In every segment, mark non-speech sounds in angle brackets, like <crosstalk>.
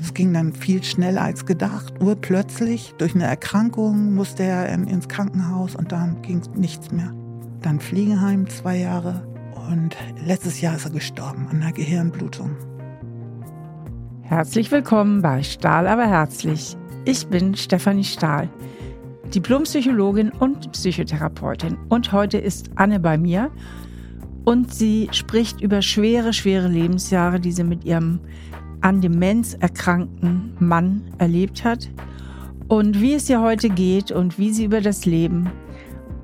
Es ging dann viel schneller als gedacht. Urplötzlich, durch eine Erkrankung, musste er ins Krankenhaus und dann ging nichts mehr. Dann Fliegenheim, zwei Jahre. Und letztes Jahr ist er gestorben an einer Gehirnblutung. Herzlich willkommen bei Stahl aber herzlich. Ich bin Stefanie Stahl, Diplompsychologin und Psychotherapeutin. Und heute ist Anne bei mir und sie spricht über schwere, schwere Lebensjahre, die sie mit ihrem an Demenz erkrankten Mann erlebt hat und wie es ihr heute geht und wie sie über das Leben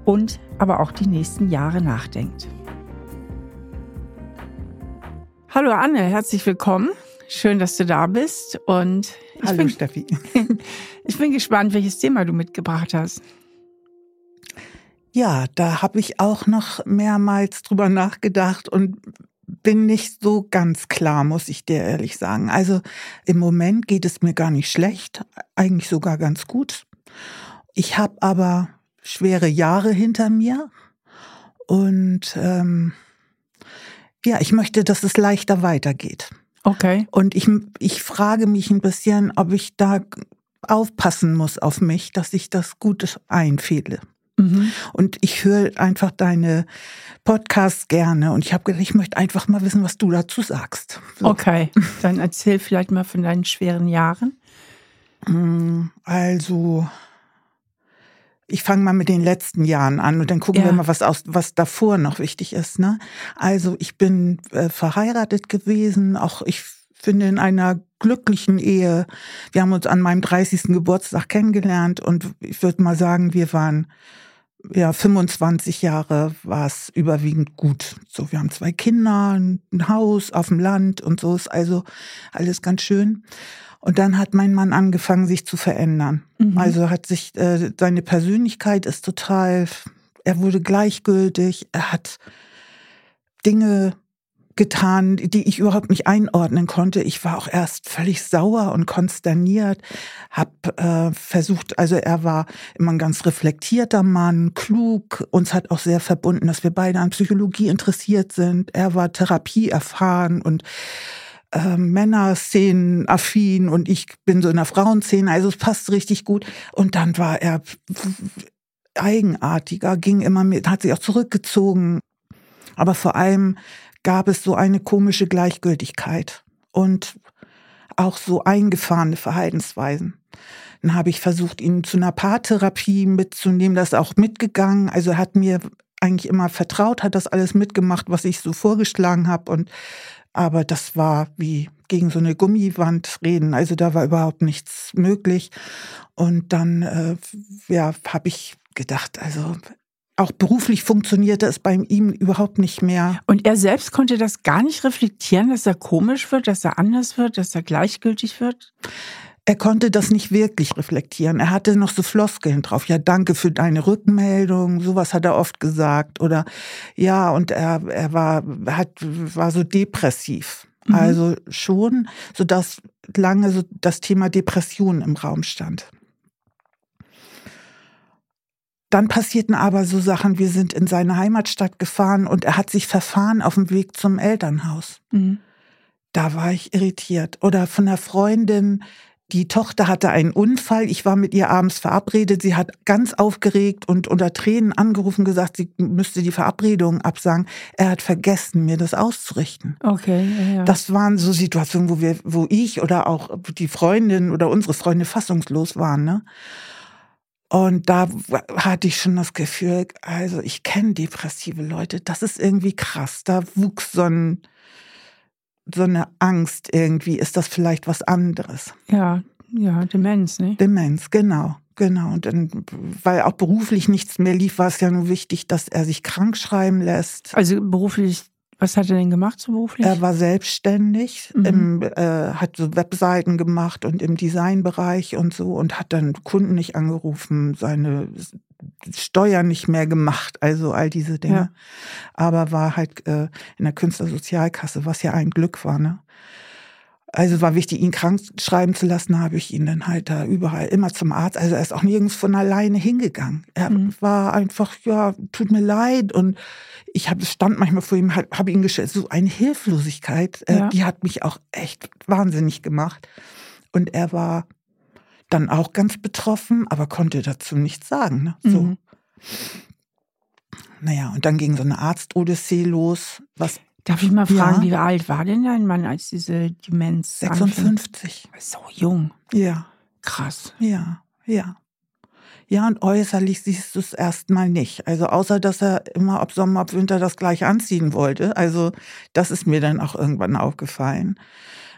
und aber auch die nächsten Jahre nachdenkt. Hallo Anne, herzlich willkommen. Schön, dass du da bist und ich Hallo bin, Steffi. <laughs> ich bin gespannt, welches Thema du mitgebracht hast. Ja, da habe ich auch noch mehrmals drüber nachgedacht und bin nicht so ganz klar, muss ich dir ehrlich sagen. Also im Moment geht es mir gar nicht schlecht, eigentlich sogar ganz gut. Ich habe aber schwere Jahre hinter mir und ähm, ja, ich möchte, dass es leichter weitergeht. Okay. Und ich, ich frage mich ein bisschen, ob ich da aufpassen muss auf mich, dass ich das gut einfehle. Mhm. Und ich höre einfach deine Podcasts gerne und ich habe gedacht, ich möchte einfach mal wissen, was du dazu sagst. So. Okay, dann erzähl vielleicht mal von deinen schweren Jahren. Mm, also, ich fange mal mit den letzten Jahren an und dann gucken ja. wir mal, was aus, was davor noch wichtig ist. Ne? Also, ich bin äh, verheiratet gewesen, auch ich finde in einer glücklichen Ehe. Wir haben uns an meinem 30. Geburtstag kennengelernt und ich würde mal sagen, wir waren ja, 25 Jahre war es überwiegend gut. So, wir haben zwei Kinder, ein Haus auf dem Land und so ist also alles ganz schön. Und dann hat mein Mann angefangen, sich zu verändern. Mhm. Also hat sich, äh, seine Persönlichkeit ist total, er wurde gleichgültig, er hat Dinge getan, die ich überhaupt nicht einordnen konnte. Ich war auch erst völlig sauer und konsterniert, hab äh, versucht, also er war immer ein ganz reflektierter Mann, klug, uns hat auch sehr verbunden, dass wir beide an Psychologie interessiert sind. Er war Therapie erfahren und äh, Männerszenen affin und ich bin so in der Frauenszene, also es passt richtig gut. Und dann war er eigenartiger, ging immer mit, hat sich auch zurückgezogen. Aber vor allem gab es so eine komische Gleichgültigkeit und auch so eingefahrene Verhaltensweisen. Dann habe ich versucht, ihn zu einer Paartherapie mitzunehmen, das ist auch mitgegangen. Also er hat mir eigentlich immer vertraut, hat das alles mitgemacht, was ich so vorgeschlagen habe. Und aber das war wie gegen so eine Gummiwand reden. Also da war überhaupt nichts möglich. Und dann äh, ja, habe ich gedacht, also auch beruflich funktionierte es bei ihm überhaupt nicht mehr. Und er selbst konnte das gar nicht reflektieren, dass er komisch wird, dass er anders wird, dass er gleichgültig wird? Er konnte das nicht wirklich reflektieren. Er hatte noch so Floskeln drauf. Ja, danke für deine Rückmeldung. Sowas hat er oft gesagt. Oder ja, und er, er war, hat, war so depressiv. Mhm. Also schon, so dass lange so das Thema Depression im Raum stand. Dann passierten aber so Sachen, wir sind in seine Heimatstadt gefahren und er hat sich verfahren auf dem Weg zum Elternhaus. Mhm. Da war ich irritiert. Oder von einer Freundin, die Tochter hatte einen Unfall. Ich war mit ihr abends verabredet. Sie hat ganz aufgeregt und unter Tränen angerufen, gesagt, sie müsste die Verabredung absagen. Er hat vergessen, mir das auszurichten. Okay. Ja, ja. Das waren so Situationen, wo wir, wo ich oder auch die Freundin oder unsere Freunde fassungslos waren. Ne? Und da hatte ich schon das Gefühl, also ich kenne depressive Leute, das ist irgendwie krass. Da wuchs so, ein, so eine Angst irgendwie, ist das vielleicht was anderes? Ja, ja, Demenz, ne? Demenz, genau. Genau, und dann, weil auch beruflich nichts mehr lief, war es ja nur wichtig, dass er sich krank schreiben lässt. Also beruflich was hat er denn gemacht so beruflich? Er war selbstständig, mhm. im, äh, hat so Webseiten gemacht und im Designbereich und so und hat dann Kunden nicht angerufen, seine Steuern nicht mehr gemacht, also all diese Dinge. Ja. Aber war halt äh, in der Künstlersozialkasse, was ja ein Glück war, ne? Also war wichtig, ihn krank schreiben zu lassen, habe ich ihn dann halt da überall immer zum Arzt. Also er ist auch nirgends von alleine hingegangen. Er mhm. war einfach, ja, tut mir leid. Und ich habe stand manchmal vor ihm, habe hab ihn gestellt. So eine Hilflosigkeit, äh, ja. die hat mich auch echt wahnsinnig gemacht. Und er war dann auch ganz betroffen, aber konnte dazu nichts sagen. Ne? So. Mhm. Naja, und dann ging so eine Arzt-Odyssee los. Was Darf ich mal fragen, ja. wie alt war denn dein Mann, als diese Demenz? 56. Anfing? So jung. Ja. Krass. Ja, ja. Ja, und äußerlich siehst du es erstmal nicht. Also außer, dass er immer ob Sommer, ob Winter das gleich anziehen wollte. Also das ist mir dann auch irgendwann aufgefallen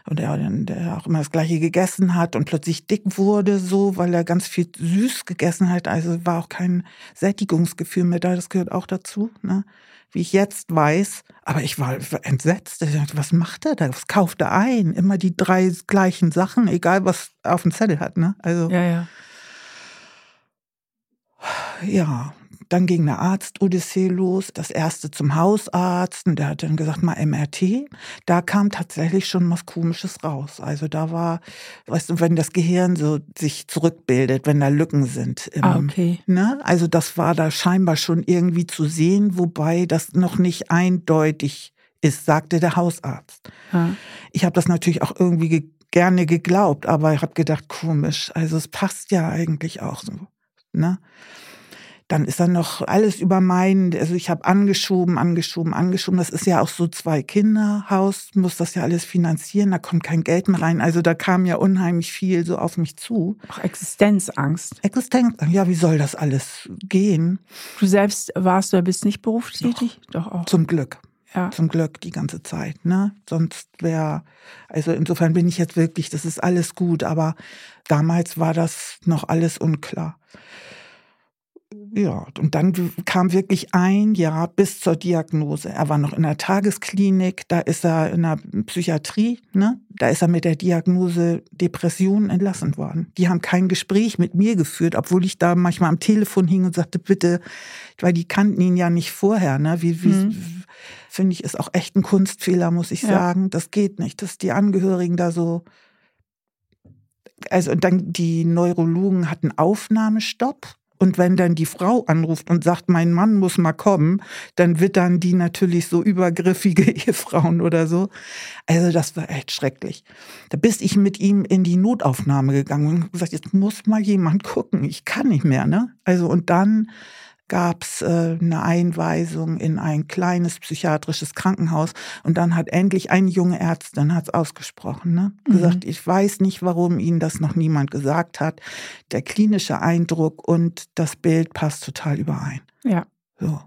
und er der auch immer das Gleiche gegessen hat und plötzlich dick wurde, so, weil er ganz viel süß gegessen hat. Also war auch kein Sättigungsgefühl mehr da. Das gehört auch dazu, ne? Wie ich jetzt weiß. Aber ich war entsetzt. Ich dachte, was macht er da? Was kauft er ein? Immer die drei gleichen Sachen, egal was er auf dem Zettel hat. Ne? Also, ja, ja. Ja, dann ging eine Arzt-Odyssee los, das erste zum Hausarzt und der hat dann gesagt, mal MRT. Da kam tatsächlich schon was Komisches raus. Also da war, weißt du, wenn das Gehirn so sich zurückbildet, wenn da Lücken sind. Im, ah, okay. Ne? Also das war da scheinbar schon irgendwie zu sehen, wobei das noch nicht eindeutig ist, sagte der Hausarzt. Ja. Ich habe das natürlich auch irgendwie ge gerne geglaubt, aber ich habe gedacht, komisch. Also es passt ja eigentlich auch so. Ne? Dann ist dann noch alles über mein, also ich habe angeschoben, angeschoben, angeschoben. Das ist ja auch so zwei Kinderhaus, muss das ja alles finanzieren, da kommt kein Geld mehr rein. Also da kam ja unheimlich viel so auf mich zu. Auch Existenzangst. Existenzangst, ja, wie soll das alles gehen? Du selbst warst oder bist nicht berufstätig? Doch, Doch auch. Zum Glück. Ja. Zum Glück die ganze Zeit. Ne? Sonst wäre, also insofern bin ich jetzt wirklich, das ist alles gut, aber damals war das noch alles unklar ja, und dann kam wirklich ein Jahr bis zur Diagnose. Er war noch in der Tagesklinik, da ist er in der Psychiatrie, ne? da ist er mit der Diagnose Depression entlassen worden. Die haben kein Gespräch mit mir geführt, obwohl ich da manchmal am Telefon hing und sagte, bitte, weil die kannten ihn ja nicht vorher. Ne? Wie, wie mhm. finde ich, ist auch echt ein Kunstfehler, muss ich ja. sagen. Das geht nicht, dass die Angehörigen da so also dann die Neurologen hatten Aufnahmestopp und wenn dann die Frau anruft und sagt, mein Mann muss mal kommen, dann wird dann die natürlich so übergriffige <laughs> Ehefrauen oder so. Also das war echt schrecklich. Da bist ich mit ihm in die Notaufnahme gegangen und gesagt, jetzt muss mal jemand gucken. Ich kann nicht mehr, ne? Also und dann gab es äh, eine Einweisung in ein kleines psychiatrisches Krankenhaus und dann hat endlich eine junge Ärztin hat's ausgesprochen, ne? Mhm. gesagt, ich weiß nicht, warum Ihnen das noch niemand gesagt hat. Der klinische Eindruck und das Bild passt total überein. Ja. So.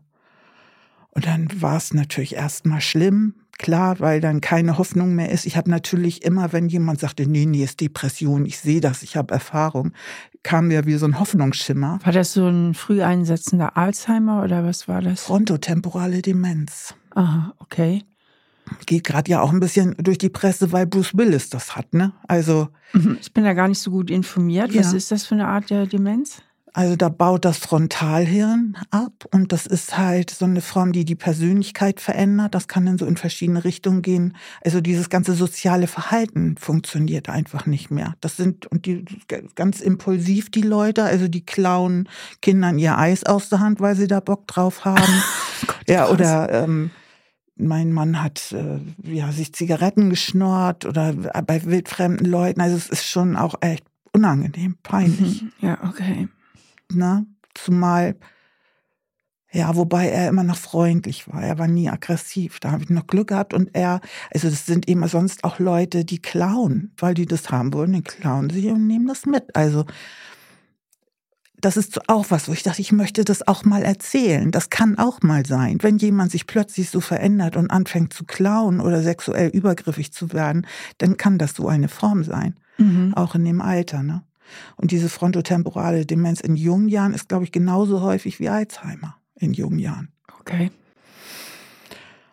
Und dann war es natürlich erstmal schlimm, klar, weil dann keine Hoffnung mehr ist. Ich habe natürlich immer, wenn jemand sagte, nee, nee, ist Depression, ich sehe das, ich habe Erfahrung, kam mir wie so ein Hoffnungsschimmer. War das so ein früh einsetzender Alzheimer oder was war das? Frontotemporale Demenz. Aha, okay. Geht gerade ja auch ein bisschen durch die Presse, weil Bruce Willis das hat, ne? Also. Mhm. Ich bin da gar nicht so gut informiert. Was ja. ist das für eine Art der Demenz? Also da baut das Frontalhirn ab und das ist halt so eine Form, die die Persönlichkeit verändert. Das kann dann so in verschiedene Richtungen gehen. Also dieses ganze soziale Verhalten funktioniert einfach nicht mehr. Das sind und die ganz impulsiv die Leute, also die klauen Kindern ihr Eis aus der Hand, weil sie da Bock drauf haben. <laughs> Gott, ja, oder ähm, mein Mann hat äh, ja sich Zigaretten geschnurrt oder bei wildfremden Leuten. Also es ist schon auch echt unangenehm, peinlich. Mhm. Ja, okay ne? Zumal, ja, wobei er immer noch freundlich war. Er war nie aggressiv. Da habe ich noch Glück gehabt. Und er, also das sind immer sonst auch Leute, die klauen, weil die das haben wollen, dann klauen sie und nehmen das mit. Also das ist auch was, wo ich dachte, ich möchte das auch mal erzählen. Das kann auch mal sein. Wenn jemand sich plötzlich so verändert und anfängt zu klauen oder sexuell übergriffig zu werden, dann kann das so eine Form sein. Mhm. Auch in dem Alter, ne? Und diese frontotemporale Demenz in jungen Jahren ist, glaube ich, genauso häufig wie Alzheimer in jungen Jahren. Okay.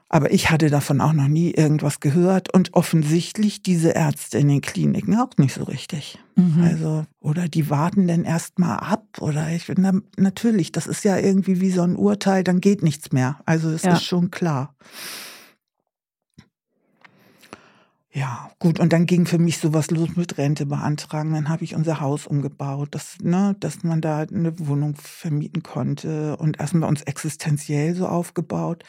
Aber ich hatte davon auch noch nie irgendwas gehört und offensichtlich diese Ärzte in den Kliniken auch nicht so richtig. Mhm. Also, oder die warten dann erst mal ab oder ich finde, natürlich, das ist ja irgendwie wie so ein Urteil, dann geht nichts mehr. Also, das ja. ist schon klar. Ja, gut. Und dann ging für mich sowas los mit Rente beantragen. Dann habe ich unser Haus umgebaut, dass, ne, dass man da eine Wohnung vermieten konnte und erstmal uns existenziell so aufgebaut.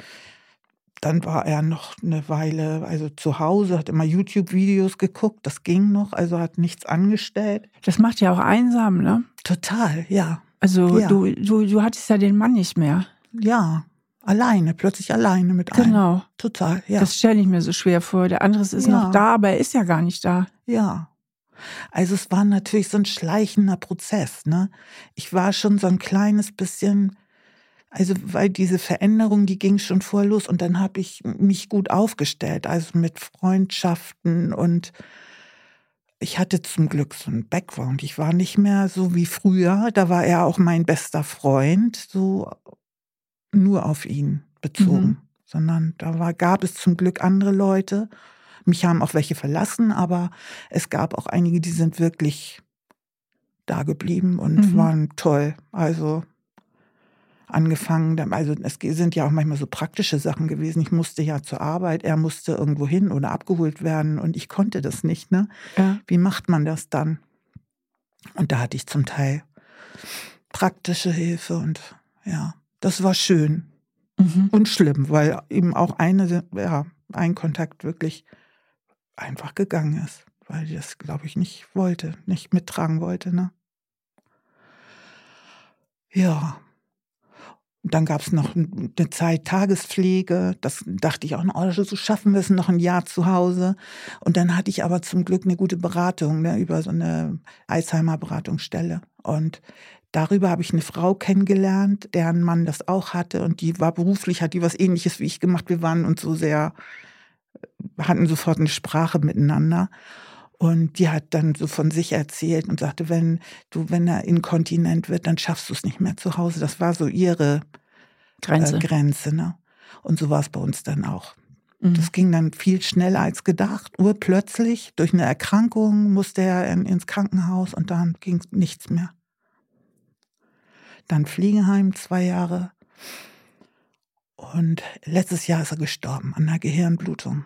Dann war er noch eine Weile, also zu Hause, hat immer YouTube-Videos geguckt, das ging noch, also hat nichts angestellt. Das macht ja auch einsam, ne? Total, ja. Also ja. Du, du, du hattest ja den Mann nicht mehr. Ja, alleine, plötzlich alleine mit einem. Genau. Total, ja. Das stelle ich mir so schwer vor. Der andere ist ja. noch da, aber er ist ja gar nicht da. Ja. Also es war natürlich so ein schleichender Prozess, ne? Ich war schon so ein kleines bisschen also weil diese Veränderung, die ging schon vor los und dann habe ich mich gut aufgestellt, also mit Freundschaften und ich hatte zum Glück so einen Background. Ich war nicht mehr so wie früher, da war er auch mein bester Freund, so nur auf ihn bezogen, mhm. sondern da war, gab es zum Glück andere Leute. Mich haben auch welche verlassen, aber es gab auch einige, die sind wirklich da geblieben und mhm. waren toll. Also angefangen, also es sind ja auch manchmal so praktische Sachen gewesen. Ich musste ja zur Arbeit, er musste irgendwo hin oder abgeholt werden und ich konnte das nicht. Ne? Ja. Wie macht man das dann? Und da hatte ich zum Teil praktische Hilfe und ja, das war schön mhm. und schlimm, weil eben auch eine, ja, ein Kontakt wirklich einfach gegangen ist, weil ich das, glaube ich, nicht wollte, nicht mittragen wollte. Ne? Ja, dann gab es noch eine Zeit Tagespflege. Das dachte ich auch noch, oh, so schaffen wir es noch ein Jahr zu Hause. Und dann hatte ich aber zum Glück eine gute Beratung ne, über so eine Alzheimer-Beratungsstelle. Und darüber habe ich eine Frau kennengelernt, deren Mann das auch hatte. Und die war beruflich, hat die was ähnliches wie ich gemacht. Wir waren uns so sehr, hatten sofort eine Sprache miteinander. Und die hat dann so von sich erzählt und sagte, wenn du, wenn er inkontinent wird, dann schaffst du es nicht mehr zu Hause. Das war so ihre Grenze. Äh, Grenze ne? Und so war es bei uns dann auch. Mhm. Das ging dann viel schneller als gedacht. Urplötzlich, durch eine Erkrankung, musste er in, ins Krankenhaus und dann ging nichts mehr. Dann Fliegenheim, zwei Jahre. Und letztes Jahr ist er gestorben an einer Gehirnblutung.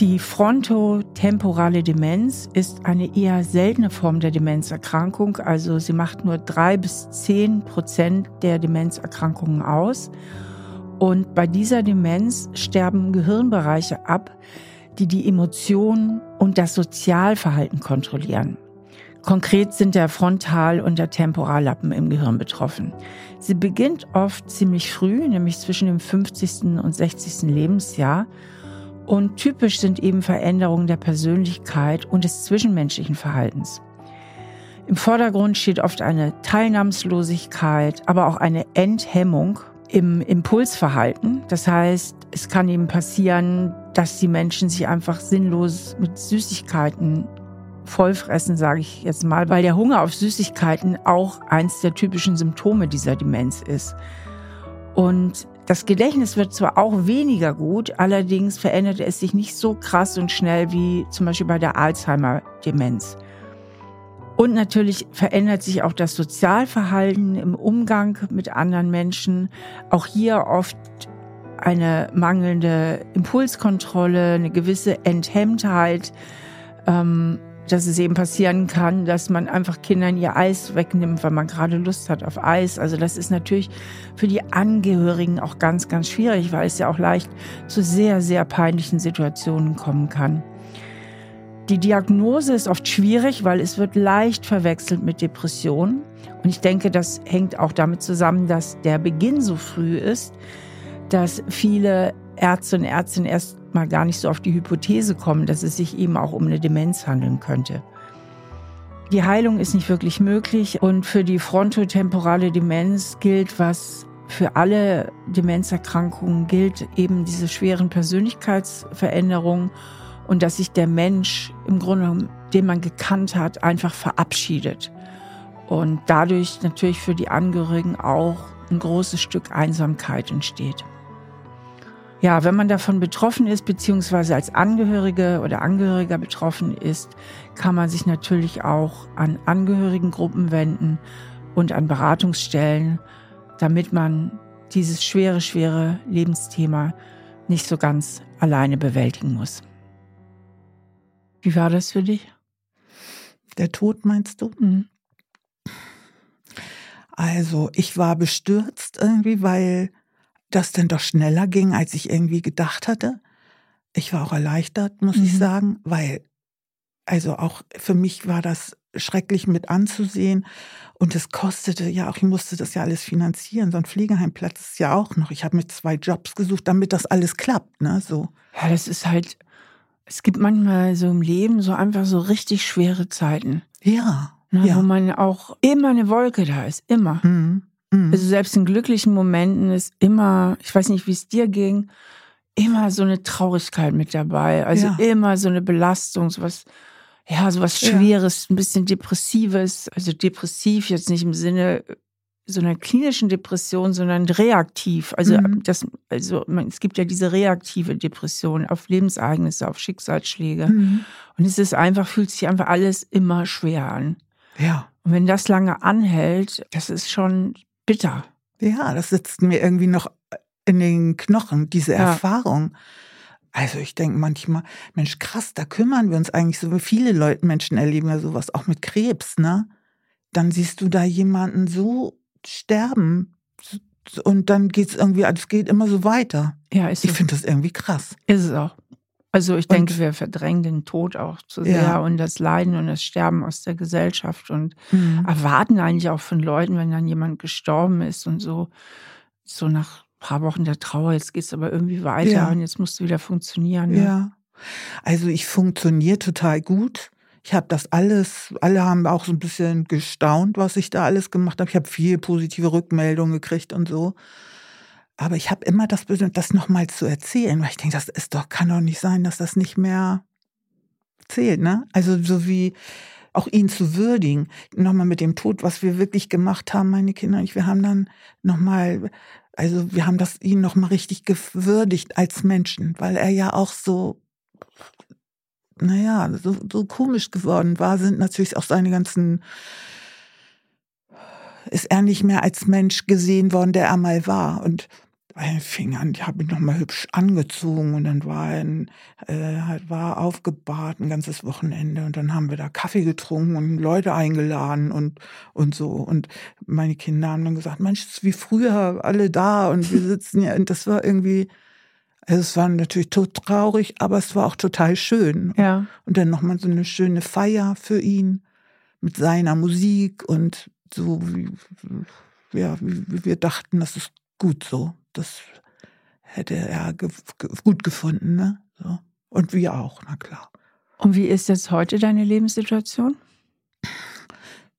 Die frontotemporale Demenz ist eine eher seltene Form der Demenzerkrankung. Also sie macht nur drei bis zehn Prozent der Demenzerkrankungen aus. Und bei dieser Demenz sterben Gehirnbereiche ab, die die Emotionen und das Sozialverhalten kontrollieren. Konkret sind der Frontal- und der Temporallappen im Gehirn betroffen. Sie beginnt oft ziemlich früh, nämlich zwischen dem 50. und 60. Lebensjahr und typisch sind eben Veränderungen der Persönlichkeit und des zwischenmenschlichen Verhaltens. Im Vordergrund steht oft eine Teilnahmslosigkeit, aber auch eine Enthemmung im Impulsverhalten. Das heißt, es kann eben passieren, dass die Menschen sich einfach sinnlos mit Süßigkeiten vollfressen, sage ich jetzt mal, weil der Hunger auf Süßigkeiten auch eins der typischen Symptome dieser Demenz ist. Und das Gedächtnis wird zwar auch weniger gut, allerdings verändert es sich nicht so krass und schnell wie zum Beispiel bei der Alzheimer-Demenz. Und natürlich verändert sich auch das Sozialverhalten im Umgang mit anderen Menschen. Auch hier oft eine mangelnde Impulskontrolle, eine gewisse Enthemmtheit. Ähm, dass es eben passieren kann, dass man einfach Kindern ihr Eis wegnimmt, weil man gerade Lust hat auf Eis. Also das ist natürlich für die Angehörigen auch ganz, ganz schwierig, weil es ja auch leicht zu sehr, sehr peinlichen Situationen kommen kann. Die Diagnose ist oft schwierig, weil es wird leicht verwechselt mit Depressionen. Und ich denke, das hängt auch damit zusammen, dass der Beginn so früh ist, dass viele Ärzte und Ärztinnen erst mal gar nicht so auf die Hypothese kommen, dass es sich eben auch um eine Demenz handeln könnte. Die Heilung ist nicht wirklich möglich und für die frontotemporale Demenz gilt, was für alle Demenzerkrankungen gilt, eben diese schweren Persönlichkeitsveränderungen und dass sich der Mensch im Grunde, den man gekannt hat, einfach verabschiedet. Und dadurch natürlich für die Angehörigen auch ein großes Stück Einsamkeit entsteht. Ja, wenn man davon betroffen ist, beziehungsweise als Angehörige oder Angehöriger betroffen ist, kann man sich natürlich auch an Angehörigengruppen wenden und an Beratungsstellen, damit man dieses schwere, schwere Lebensthema nicht so ganz alleine bewältigen muss. Wie war das für dich? Der Tod meinst du? Mhm. Also ich war bestürzt irgendwie, weil das dann doch schneller ging, als ich irgendwie gedacht hatte. Ich war auch erleichtert, muss mhm. ich sagen, weil also auch für mich war das schrecklich mit anzusehen. Und es kostete ja auch, ich musste das ja alles finanzieren. So ein Pflegeheimplatz ist ja auch noch. Ich habe mir zwei Jobs gesucht, damit das alles klappt, ne? So. Ja, das ist halt, es gibt manchmal so im Leben so einfach so richtig schwere Zeiten. Ja. Ne, ja. Wo man auch immer eine Wolke da ist, immer. Mhm. Mhm. Also selbst in glücklichen Momenten ist immer, ich weiß nicht, wie es dir ging, immer so eine Traurigkeit mit dabei. Also ja. immer so eine Belastung, sowas ja, so was Schweres, ja. ein bisschen Depressives. Also depressiv jetzt nicht im Sinne so einer klinischen Depression, sondern reaktiv. Also, mhm. das, also es gibt ja diese reaktive Depression auf Lebensereignisse, auf Schicksalsschläge. Mhm. Und es ist einfach, fühlt sich einfach alles immer schwer an. Ja. Und wenn das lange anhält, das ist schon bitter. Ja, das sitzt mir irgendwie noch in den Knochen, diese ja. Erfahrung. Also ich denke manchmal, Mensch, krass, da kümmern wir uns eigentlich so. Viele Leute, Menschen erleben ja sowas, auch mit Krebs, ne? Dann siehst du da jemanden so sterben und dann geht's irgendwie, es geht immer so weiter. Ja, ist Ich so. finde das irgendwie krass. Ist es auch. Also ich denke, wir verdrängen den Tod auch zu sehr ja. und das Leiden und das Sterben aus der Gesellschaft und mhm. erwarten eigentlich auch von Leuten, wenn dann jemand gestorben ist und so, so nach paar Wochen der Trauer, jetzt geht es aber irgendwie weiter ja. und jetzt musst du wieder funktionieren. Ne? Ja. Also ich funktioniere total gut. Ich habe das alles, alle haben auch so ein bisschen gestaunt, was ich da alles gemacht habe. Ich habe viel positive Rückmeldungen gekriegt und so. Aber ich habe immer das Bedürfnis, das nochmal zu erzählen, weil ich denke, das ist doch, kann doch nicht sein, dass das nicht mehr zählt, ne? Also so wie auch ihn zu würdigen. Nochmal mit dem Tod, was wir wirklich gemacht haben, meine Kinder und ich, wir haben dann nochmal also wir haben das ihn noch mal richtig gewürdigt als Menschen, weil er ja auch so, naja, so, so komisch geworden war, sind natürlich auch seine ganzen, ist er nicht mehr als Mensch gesehen worden, der er mal war. Und er fing an, ich habe ihn nochmal hübsch angezogen und dann war er äh, war aufgebahrt ein ganzes Wochenende und dann haben wir da Kaffee getrunken und Leute eingeladen und, und so. Und meine Kinder haben dann gesagt, Mensch, es ist wie früher alle da und wir sitzen ja, und das war irgendwie, also es war natürlich tot traurig, aber es war auch total schön. Ja. Und dann nochmal so eine schöne Feier für ihn mit seiner Musik und so, wie, ja, wie wir dachten, das ist gut so das hätte er ge gut gefunden. Ne? So. Und wir auch, na klar. Und wie ist jetzt heute deine Lebenssituation?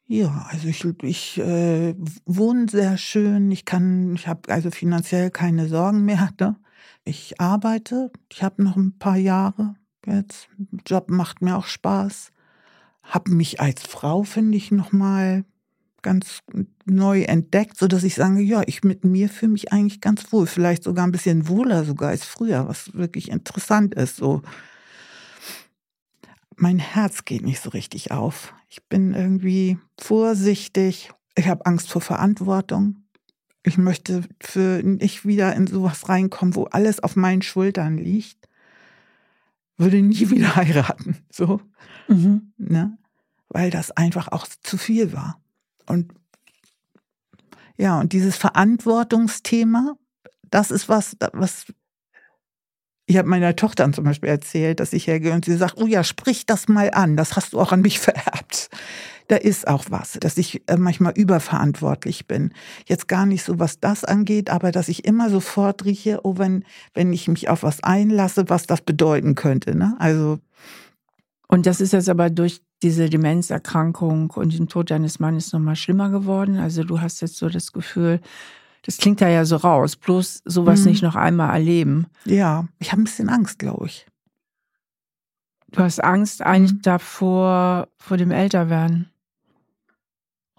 Ja, also ich, ich äh, wohne sehr schön. Ich kann, ich habe also finanziell keine Sorgen mehr. Ne? Ich arbeite. Ich habe noch ein paar Jahre jetzt. Job macht mir auch Spaß. Habe mich als Frau finde ich noch mal ganz neu entdeckt, so dass ich sage, ja, ich mit mir fühle mich eigentlich ganz wohl, vielleicht sogar ein bisschen wohler sogar als früher, was wirklich interessant ist. So, mein Herz geht nicht so richtig auf. Ich bin irgendwie vorsichtig. Ich habe Angst vor Verantwortung. Ich möchte für nicht wieder in sowas reinkommen, wo alles auf meinen Schultern liegt. Würde nie <laughs> wieder heiraten, so, mhm. ne? weil das einfach auch zu viel war. Und ja, und dieses Verantwortungsthema, das ist was, was ich habe meiner Tochter zum Beispiel erzählt, dass ich hergehe und sie sagt, oh ja, sprich das mal an, das hast du auch an mich <laughs> vererbt. Da ist auch was, dass ich äh, manchmal überverantwortlich bin. Jetzt gar nicht so, was das angeht, aber dass ich immer sofort rieche, oh, wenn, wenn ich mich auf was einlasse, was das bedeuten könnte. Ne? Also und das ist jetzt aber durch diese Demenzerkrankung und den Tod deines Mannes nochmal schlimmer geworden. Also du hast jetzt so das Gefühl, das klingt da ja so raus, bloß sowas mhm. nicht noch einmal erleben. Ja, ich habe ein bisschen Angst, glaube ich. Du hast Angst eigentlich mhm. davor, vor dem Älterwerden.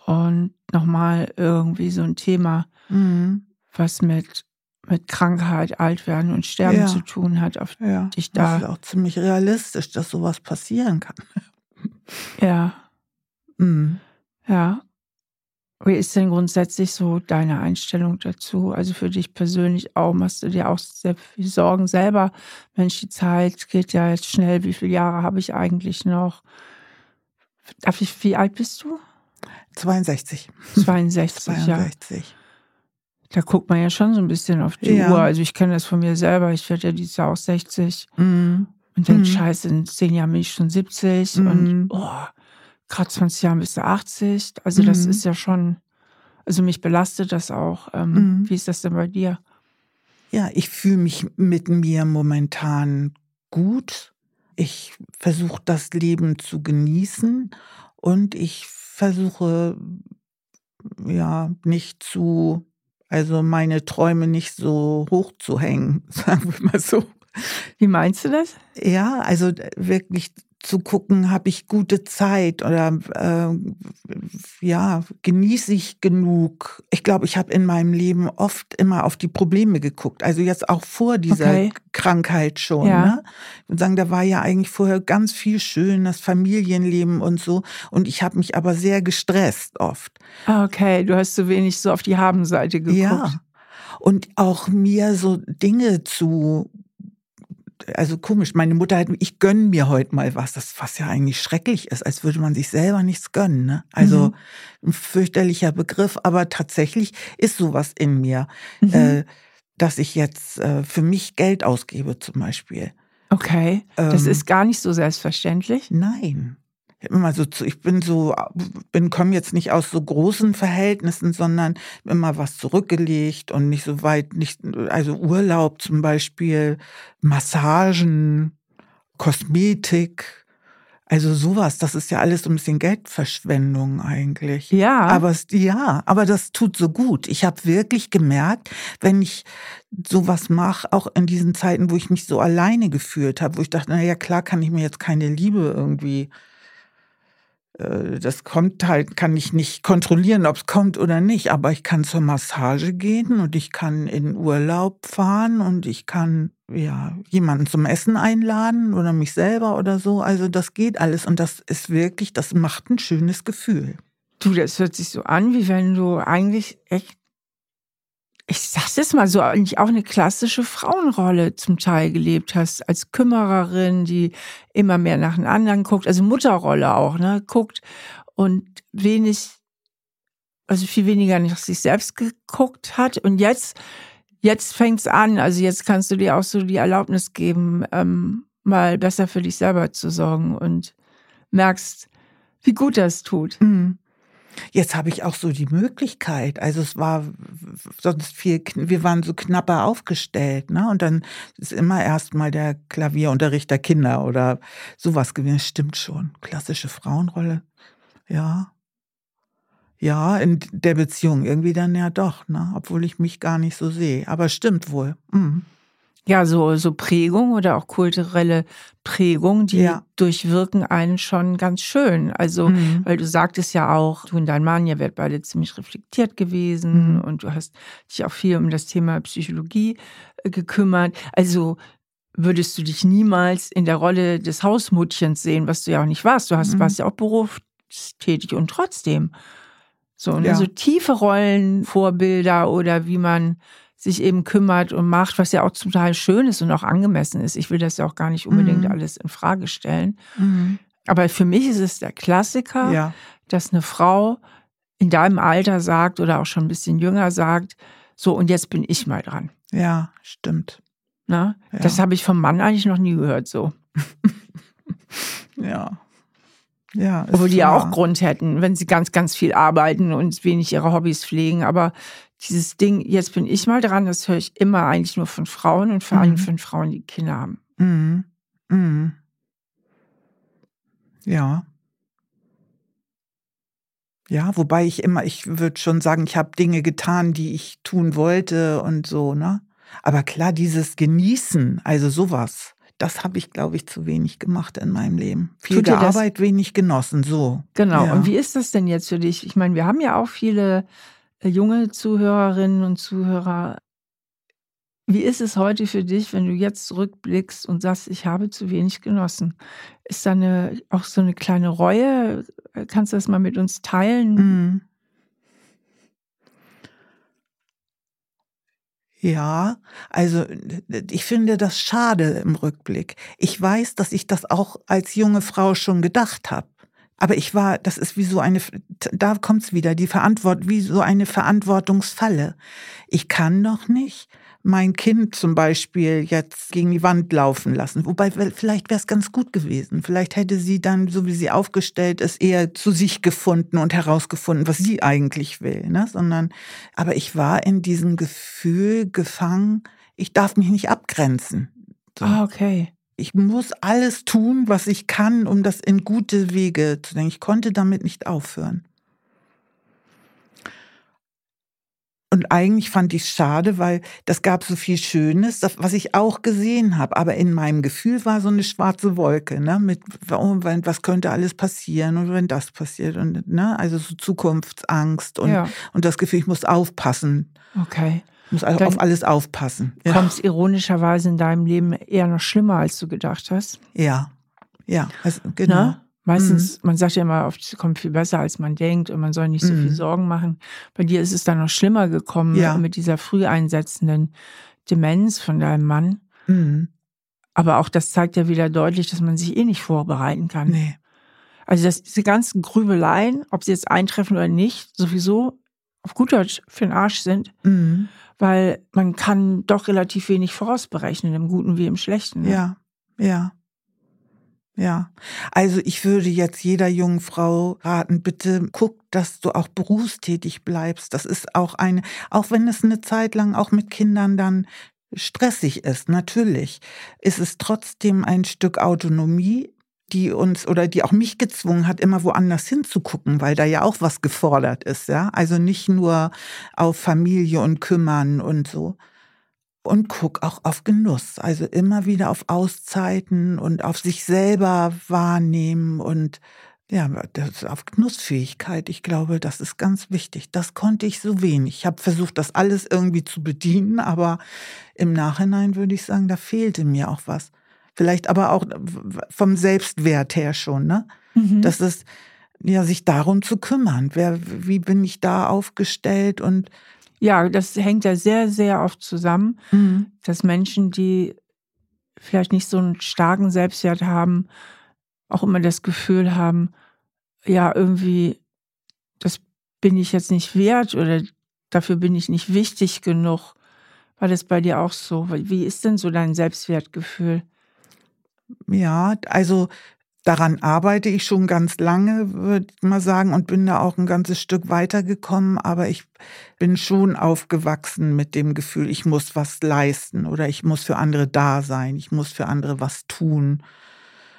Und nochmal irgendwie so ein Thema, mhm. was mit mit Krankheit, Altwerden und Sterben ja. zu tun hat, auf ja. dich da. Das ist auch ziemlich realistisch, dass sowas passieren kann. Ja. Mhm. Ja. Wie ist denn grundsätzlich so deine Einstellung dazu? Also für dich persönlich auch, machst du dir auch sehr viel Sorgen selber? Mensch, die Zeit geht ja jetzt schnell. Wie viele Jahre habe ich eigentlich noch? Darf ich, wie alt bist du? 62. 62, 62. Ja. Da guckt man ja schon so ein bisschen auf die ja. Uhr. Also ich kenne das von mir selber. Ich werde ja dieses Jahr auch 60. Mhm. Und denke, mhm. scheiße, in zehn Jahren bin ich schon 70. Mhm. Und oh, gerade 20 Jahren bist du 80. Also das mhm. ist ja schon, also mich belastet das auch. Ähm, mhm. Wie ist das denn bei dir? Ja, ich fühle mich mit mir momentan gut. Ich versuche das Leben zu genießen und ich versuche ja nicht zu, also meine Träume nicht so hoch zu hängen, <laughs> sagen wir mal so. Wie meinst du das? Ja, also wirklich zu gucken, habe ich gute Zeit oder äh, ja, genieße ich genug. Ich glaube, ich habe in meinem Leben oft immer auf die Probleme geguckt. Also jetzt auch vor dieser okay. Krankheit schon. Ja. Ne? Ich würde sagen, da war ja eigentlich vorher ganz viel schön, das Familienleben und so. Und ich habe mich aber sehr gestresst oft. Ah, okay, du hast zu wenig so auf die Habenseite geguckt. Ja. Und auch mir so Dinge zu also komisch, meine Mutter hat, ich gönne mir heute mal was, das was ja eigentlich schrecklich ist, als würde man sich selber nichts gönnen. Ne? Also mhm. ein fürchterlicher Begriff, aber tatsächlich ist sowas in mir, mhm. äh, dass ich jetzt äh, für mich Geld ausgebe zum Beispiel. Okay, das ähm, ist gar nicht so selbstverständlich. Nein immer so zu, ich bin so, bin, komme jetzt nicht aus so großen Verhältnissen, sondern immer was zurückgelegt und nicht so weit, nicht, also Urlaub zum Beispiel, Massagen, Kosmetik, also sowas, das ist ja alles so ein bisschen Geldverschwendung eigentlich. Ja. Aber es, ja, aber das tut so gut. Ich habe wirklich gemerkt, wenn ich sowas mache, auch in diesen Zeiten, wo ich mich so alleine gefühlt habe, wo ich dachte, na ja, klar kann ich mir jetzt keine Liebe irgendwie das kommt halt, kann ich nicht kontrollieren, ob es kommt oder nicht, aber ich kann zur Massage gehen und ich kann in Urlaub fahren und ich kann ja jemanden zum Essen einladen oder mich selber oder so. Also das geht alles und das ist wirklich, das macht ein schönes Gefühl. Du, das hört sich so an, wie wenn du eigentlich echt ich sag's jetzt mal so, eigentlich auch eine klassische Frauenrolle zum Teil gelebt hast, als Kümmererin, die immer mehr nach den anderen guckt, also Mutterrolle auch, ne, guckt und wenig, also viel weniger nach sich selbst geguckt hat. Und jetzt, jetzt fängt's an, also jetzt kannst du dir auch so die Erlaubnis geben, ähm, mal besser für dich selber zu sorgen und merkst, wie gut das tut. Mhm. Jetzt habe ich auch so die Möglichkeit. Also es war sonst viel, wir waren so knapper aufgestellt, ne? Und dann ist immer erstmal der Klavierunterricht der Kinder oder sowas gewesen. Stimmt schon. Klassische Frauenrolle. Ja. Ja, in der Beziehung irgendwie dann ja doch, ne? Obwohl ich mich gar nicht so sehe. Aber stimmt wohl. Mhm ja, so, so Prägung oder auch kulturelle Prägung, die ja. durchwirken einen schon ganz schön. Also, mhm. weil du sagtest ja auch, du und dein Mann, ihr werdet beide ziemlich reflektiert gewesen mhm. und du hast dich auch viel um das Thema Psychologie äh, gekümmert. Also, würdest du dich niemals in der Rolle des Hausmutchens sehen, was du ja auch nicht warst. Du hast, mhm. warst ja auch berufstätig und trotzdem. So, ne, ja. so tiefe Rollenvorbilder oder wie man sich eben kümmert und macht, was ja auch zum Teil schön ist und auch angemessen ist. Ich will das ja auch gar nicht unbedingt mhm. alles in Frage stellen. Mhm. Aber für mich ist es der Klassiker, ja. dass eine Frau in deinem Alter sagt oder auch schon ein bisschen jünger sagt, so und jetzt bin ich mal dran. Ja, stimmt. Na, ja. Das habe ich vom Mann eigentlich noch nie gehört so. ja. Ja, Obwohl die ja auch Grund hätten, wenn sie ganz, ganz viel arbeiten und wenig ihre Hobbys pflegen. Aber dieses Ding, jetzt bin ich mal dran, das höre ich immer eigentlich nur von Frauen und vor allem mhm. von Frauen, die Kinder haben. Mhm. Mhm. Ja. Ja, wobei ich immer, ich würde schon sagen, ich habe Dinge getan, die ich tun wollte und so, ne? Aber klar, dieses Genießen, also sowas, das habe ich, glaube ich, zu wenig gemacht in meinem Leben. Viel Arbeit, wenig genossen, so. Genau. Ja. Und wie ist das denn jetzt für dich? Ich meine, wir haben ja auch viele äh, junge Zuhörerinnen und Zuhörer, wie ist es heute für dich, wenn du jetzt zurückblickst und sagst, ich habe zu wenig genossen? Ist da eine, auch so eine kleine Reue? Kannst du das mal mit uns teilen? Mm. Ja, also ich finde das schade im Rückblick. Ich weiß, dass ich das auch als junge Frau schon gedacht habe. Aber ich war, das ist wie so eine, da kommt's wieder, die Verantwortung, wie so eine Verantwortungsfalle. Ich kann doch nicht mein Kind zum Beispiel jetzt gegen die Wand laufen lassen. Wobei vielleicht wäre es ganz gut gewesen. Vielleicht hätte sie dann, so wie sie aufgestellt ist, eher zu sich gefunden und herausgefunden, was sie eigentlich will. Ne? Sondern, aber ich war in diesem Gefühl gefangen, ich darf mich nicht abgrenzen. So. Ah, okay. Ich muss alles tun, was ich kann, um das in gute Wege zu denken. Ich konnte damit nicht aufhören. Und eigentlich fand ich es schade, weil das gab so viel Schönes, das, was ich auch gesehen habe. Aber in meinem Gefühl war so eine schwarze Wolke, ne? Mit oh, was könnte alles passieren und wenn das passiert und ne, also so Zukunftsangst und ja. und das Gefühl, ich muss aufpassen. Okay. Ich muss Dann auf alles aufpassen. Ja. Kommt es ironischerweise in deinem Leben eher noch schlimmer, als du gedacht hast? Ja, ja, also, genau. Ne? Meistens, mhm. man sagt ja immer, es kommt viel besser, als man denkt und man soll nicht so mhm. viel Sorgen machen. Bei dir ist es dann noch schlimmer gekommen ja. mit dieser früh einsetzenden Demenz von deinem Mann. Mhm. Aber auch das zeigt ja wieder deutlich, dass man sich eh nicht vorbereiten kann. Nee. Also dass diese ganzen Grübeleien, ob sie jetzt eintreffen oder nicht, sowieso auf gut Deutsch für den Arsch sind. Mhm. Weil man kann doch relativ wenig vorausberechnen, im Guten wie im Schlechten. Ne? Ja, ja. Ja, also ich würde jetzt jeder jungen Frau raten, bitte guck, dass du auch berufstätig bleibst. Das ist auch eine, auch wenn es eine Zeit lang auch mit Kindern dann stressig ist, natürlich, ist es trotzdem ein Stück Autonomie, die uns oder die auch mich gezwungen hat, immer woanders hinzugucken, weil da ja auch was gefordert ist, ja. Also nicht nur auf Familie und kümmern und so und guck auch auf Genuss, also immer wieder auf Auszeiten und auf sich selber wahrnehmen und ja, das auf Genussfähigkeit. Ich glaube, das ist ganz wichtig. Das konnte ich so wenig. Ich habe versucht, das alles irgendwie zu bedienen, aber im Nachhinein würde ich sagen, da fehlte mir auch was. Vielleicht aber auch vom Selbstwert her schon, ne? Mhm. Das ist ja sich darum zu kümmern. Wer, wie bin ich da aufgestellt und ja, das hängt ja sehr, sehr oft zusammen, mhm. dass Menschen, die vielleicht nicht so einen starken Selbstwert haben, auch immer das Gefühl haben, ja, irgendwie, das bin ich jetzt nicht wert oder dafür bin ich nicht wichtig genug. War das bei dir auch so? Wie ist denn so dein Selbstwertgefühl? Ja, also Daran arbeite ich schon ganz lange, würde ich mal sagen, und bin da auch ein ganzes Stück weitergekommen. Aber ich bin schon aufgewachsen mit dem Gefühl, ich muss was leisten oder ich muss für andere da sein, ich muss für andere was tun.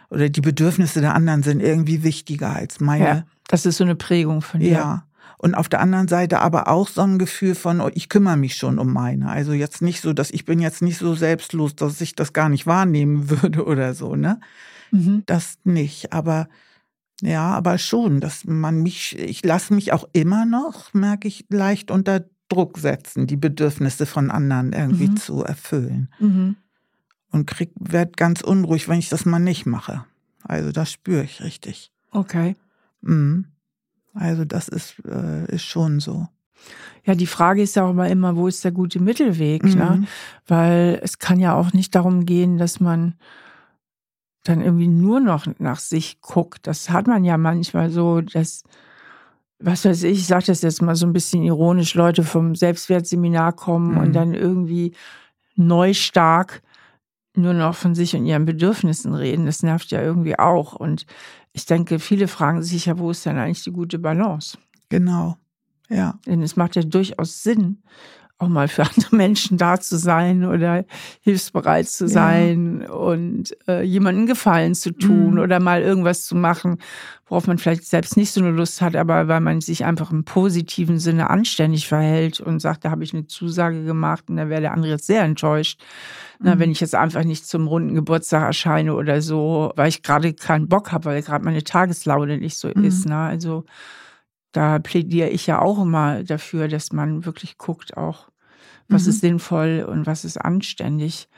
Oder die Bedürfnisse der anderen sind irgendwie wichtiger als meine. Ja, das ist so eine Prägung von dir. Ja. Und auf der anderen Seite aber auch so ein Gefühl von, oh, ich kümmere mich schon um meine. Also jetzt nicht so, dass ich bin jetzt nicht so selbstlos, dass ich das gar nicht wahrnehmen <laughs> würde oder so, ne? Mhm. Das nicht. Aber ja, aber schon, dass man mich, ich lasse mich auch immer noch, merke ich, leicht unter Druck setzen, die Bedürfnisse von anderen irgendwie mhm. zu erfüllen. Mhm. Und krieg, werd ganz unruhig, wenn ich das mal nicht mache. Also das spüre ich richtig. Okay. Mhm. Also das ist, äh, ist schon so. Ja, die Frage ist ja auch immer, immer wo ist der gute Mittelweg? Ne? Mhm. Ne? Weil es kann ja auch nicht darum gehen, dass man dann irgendwie nur noch nach sich guckt. Das hat man ja manchmal so, dass, was weiß ich, ich sage das jetzt mal so ein bisschen ironisch, Leute vom Selbstwertseminar kommen mhm. und dann irgendwie neu stark nur noch von sich und ihren Bedürfnissen reden. Das nervt ja irgendwie auch. Und ich denke, viele fragen sich ja, wo ist denn eigentlich die gute Balance? Genau. Ja. Denn es macht ja durchaus Sinn, auch mal für <laughs> andere Menschen da zu sein oder hilfsbereit zu sein ja. und äh, jemanden Gefallen zu tun mhm. oder mal irgendwas zu machen, worauf man vielleicht selbst nicht so eine Lust hat, aber weil man sich einfach im positiven Sinne anständig verhält und sagt, da habe ich eine Zusage gemacht und da wäre der andere jetzt sehr enttäuscht. Mhm. Na, wenn ich jetzt einfach nicht zum runden Geburtstag erscheine oder so, weil ich gerade keinen Bock habe, weil gerade meine Tageslaune nicht so mhm. ist. Ne? Also da plädiere ich ja auch immer dafür, dass man wirklich guckt, auch was mhm. ist sinnvoll und was ist anständig.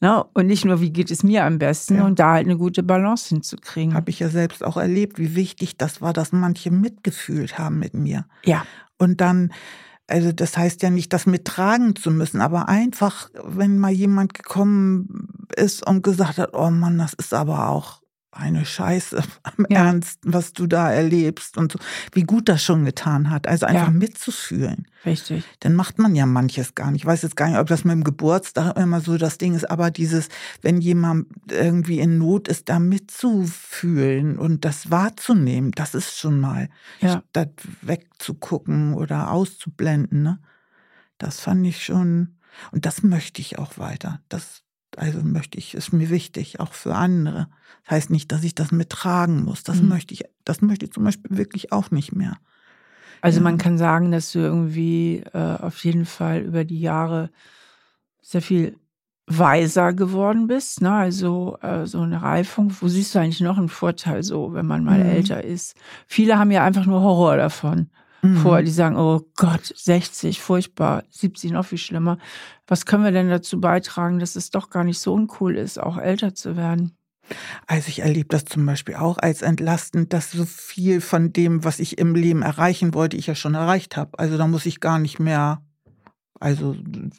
Ne? Und nicht nur, wie geht es mir am besten ja. und da halt eine gute Balance hinzukriegen. Habe ich ja selbst auch erlebt, wie wichtig das war, dass manche mitgefühlt haben mit mir. Ja. Und dann also das heißt ja nicht, das mittragen zu müssen, aber einfach, wenn mal jemand gekommen ist und gesagt hat, oh Mann, das ist aber auch eine Scheiße <laughs> am ja. Ernst, was du da erlebst und so, wie gut das schon getan hat. Also einfach ja. mitzufühlen. Richtig. Dann macht man ja manches gar nicht. Ich weiß jetzt gar nicht, ob das mit dem Geburtstag immer so das Ding ist, aber dieses, wenn jemand irgendwie in Not ist, da mitzufühlen und das wahrzunehmen, das ist schon mal, ja. statt wegzugucken oder auszublenden, ne? Das fand ich schon, und das möchte ich auch weiter. Das, also möchte ich, ist mir wichtig, auch für andere. Das heißt nicht, dass ich das mittragen muss. Das mhm. möchte ich, das möchte ich zum Beispiel wirklich auch nicht mehr. Also ja. man kann sagen, dass du irgendwie äh, auf jeden Fall über die Jahre sehr viel weiser geworden bist. Ne? Also äh, so eine Reifung. Wo siehst du eigentlich noch einen Vorteil so, wenn man mal mhm. älter ist? Viele haben ja einfach nur Horror davon. Mhm. Vor, die sagen, oh Gott, 60, furchtbar, 70 noch viel schlimmer. Was können wir denn dazu beitragen, dass es doch gar nicht so uncool ist, auch älter zu werden? Also ich erlebe das zum Beispiel auch als entlastend, dass so viel von dem, was ich im Leben erreichen wollte, ich ja schon erreicht habe. Also da muss ich gar nicht mehr, also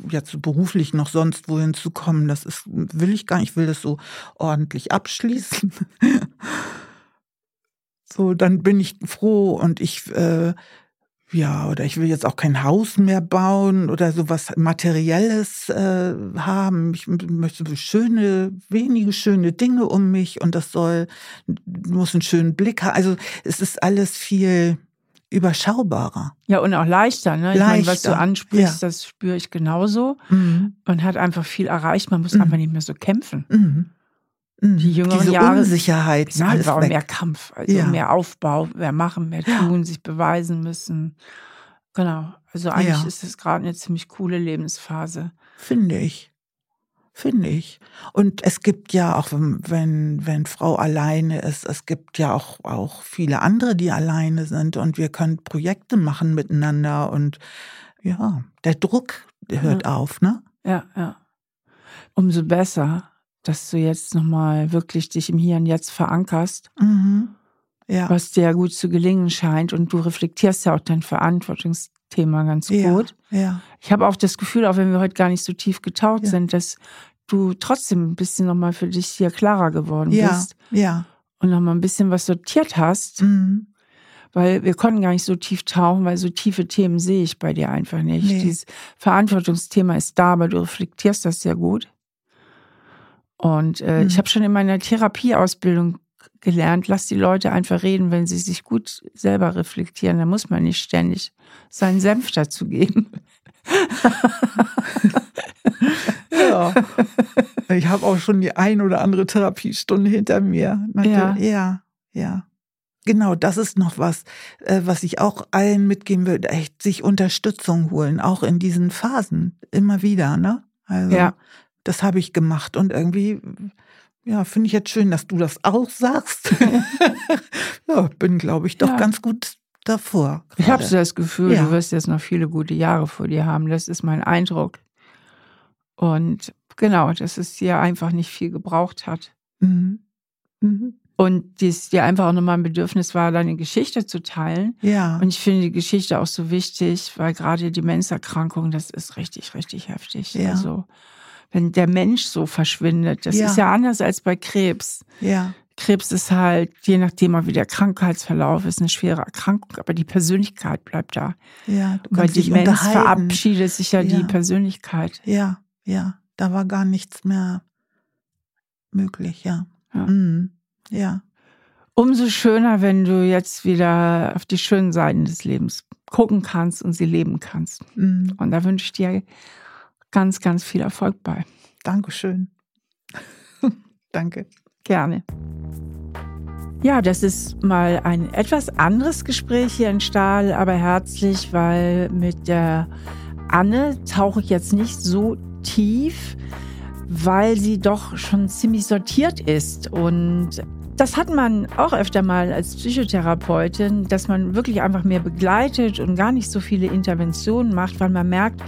jetzt beruflich noch sonst wohin zu kommen, das ist, will ich gar nicht, ich will das so ordentlich abschließen. <laughs> so, dann bin ich froh und ich äh, ja, oder ich will jetzt auch kein Haus mehr bauen oder sowas Materielles äh, haben. Ich möchte so schöne, wenige schöne Dinge um mich und das soll, muss einen schönen Blick haben. Also es ist alles viel überschaubarer. Ja, und auch leichter, ne? Ich leichter. meine, was du ansprichst, ja. das spüre ich genauso. Mhm. Man hat einfach viel erreicht, man muss mhm. einfach nicht mehr so kämpfen. Mhm. Mhm. Die jüngeren Diese Jahre Unsicherheit ist einfach mehr Kampf, also ja. mehr Aufbau, mehr machen, mehr tun, ja. sich beweisen müssen. Genau. Also eigentlich ja. ist es gerade eine ziemlich coole Lebensphase. Finde ich. Finde ich. Und es gibt ja auch, wenn, wenn Frau alleine ist, es gibt ja auch, auch viele andere, die alleine sind und wir können Projekte machen miteinander und ja, der Druck hört auf, ne? Ja, ja. Umso besser dass du jetzt nochmal wirklich dich im Hier und Jetzt verankerst, mhm. ja. was dir gut zu gelingen scheint. Und du reflektierst ja auch dein Verantwortungsthema ganz gut. Ja. ja. Ich habe auch das Gefühl, auch wenn wir heute gar nicht so tief getaucht ja. sind, dass du trotzdem ein bisschen nochmal für dich hier klarer geworden ja. bist. Ja. Und nochmal ein bisschen was sortiert hast. Mhm. Weil wir konnten gar nicht so tief tauchen, weil so tiefe Themen sehe ich bei dir einfach nicht. Nee. Dieses Verantwortungsthema ist da, aber du reflektierst das sehr gut. Und äh, mhm. ich habe schon in meiner Therapieausbildung gelernt, lass die Leute einfach reden, wenn sie sich gut selber reflektieren. Da muss man nicht ständig seinen Senf dazu geben. <laughs> ja. Ich habe auch schon die ein oder andere Therapiestunde hinter mir. Ja. ja, ja. Genau, das ist noch was, äh, was ich auch allen mitgeben würde. Echt sich Unterstützung holen, auch in diesen Phasen. Immer wieder, ne? Also, ja das habe ich gemacht und irgendwie, ja, finde ich jetzt schön, dass du das auch sagst. <laughs> ja, bin, glaube ich, doch ja. ganz gut davor. Gerade. Ich habe so das Gefühl, ja. du wirst jetzt noch viele gute Jahre vor dir haben. Das ist mein Eindruck. Und genau, dass es dir einfach nicht viel gebraucht hat. Mhm. Mhm. Und dies dir einfach auch nochmal ein Bedürfnis war, deine Geschichte zu teilen. Ja. Und ich finde die Geschichte auch so wichtig, weil gerade Demenzerkrankung, das ist richtig, richtig heftig. Ja. Also wenn der Mensch so verschwindet. Das ja. ist ja anders als bei Krebs. Ja. Krebs ist halt, je nachdem wie der Krankheitsverlauf ist, eine schwere Erkrankung, aber die Persönlichkeit bleibt da. Ja, du Bei Demenz verabschiedet sich ja, ja, die Persönlichkeit. Ja, ja, da war gar nichts mehr möglich, ja. Ja. Mhm. ja. Umso schöner, wenn du jetzt wieder auf die schönen Seiten des Lebens gucken kannst und sie leben kannst. Mhm. Und da wünsche ich dir ganz, ganz viel Erfolg bei. Dankeschön. <laughs> Danke. Gerne. Ja, das ist mal ein etwas anderes Gespräch hier in Stahl, aber herzlich, weil mit der Anne tauche ich jetzt nicht so tief, weil sie doch schon ziemlich sortiert ist. Und das hat man auch öfter mal als Psychotherapeutin, dass man wirklich einfach mehr begleitet und gar nicht so viele Interventionen macht, weil man merkt,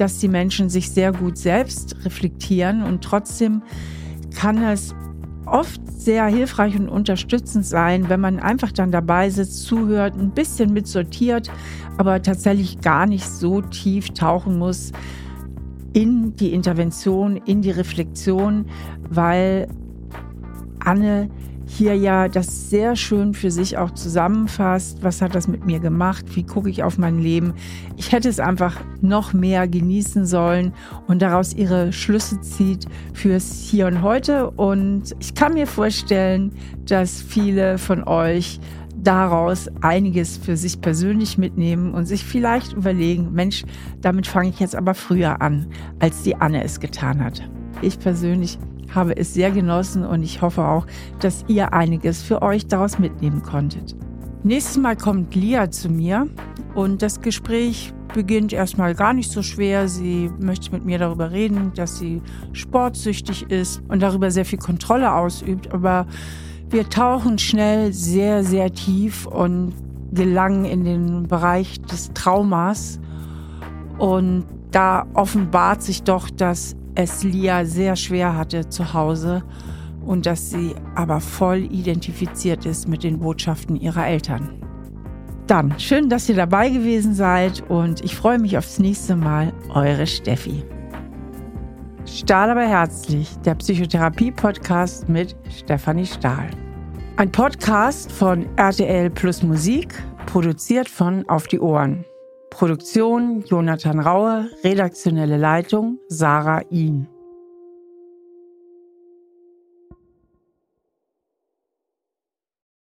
dass die Menschen sich sehr gut selbst reflektieren und trotzdem kann es oft sehr hilfreich und unterstützend sein, wenn man einfach dann dabei sitzt, zuhört, ein bisschen mitsortiert, aber tatsächlich gar nicht so tief tauchen muss in die Intervention, in die Reflexion, weil Anne hier ja das sehr schön für sich auch zusammenfasst. Was hat das mit mir gemacht? Wie gucke ich auf mein Leben? Ich hätte es einfach noch mehr genießen sollen und daraus ihre Schlüsse zieht fürs Hier und Heute. Und ich kann mir vorstellen, dass viele von euch daraus einiges für sich persönlich mitnehmen und sich vielleicht überlegen, Mensch, damit fange ich jetzt aber früher an, als die Anne es getan hat. Ich persönlich habe es sehr genossen und ich hoffe auch, dass ihr einiges für euch daraus mitnehmen konntet. Nächstes Mal kommt Lia zu mir und das Gespräch beginnt erstmal gar nicht so schwer. Sie möchte mit mir darüber reden, dass sie sportsüchtig ist und darüber sehr viel Kontrolle ausübt, aber wir tauchen schnell sehr, sehr tief und gelangen in den Bereich des Traumas. Und da offenbart sich doch, dass es Lia sehr schwer hatte zu Hause und dass sie aber voll identifiziert ist mit den Botschaften ihrer Eltern. Dann, schön, dass ihr dabei gewesen seid und ich freue mich aufs nächste Mal. Eure Steffi. Stahl aber herzlich, der Psychotherapie-Podcast mit Stefanie Stahl. Ein Podcast von RTL Plus Musik, produziert von Auf die Ohren. Produktion Jonathan Raue, redaktionelle Leitung Sarah Ihn.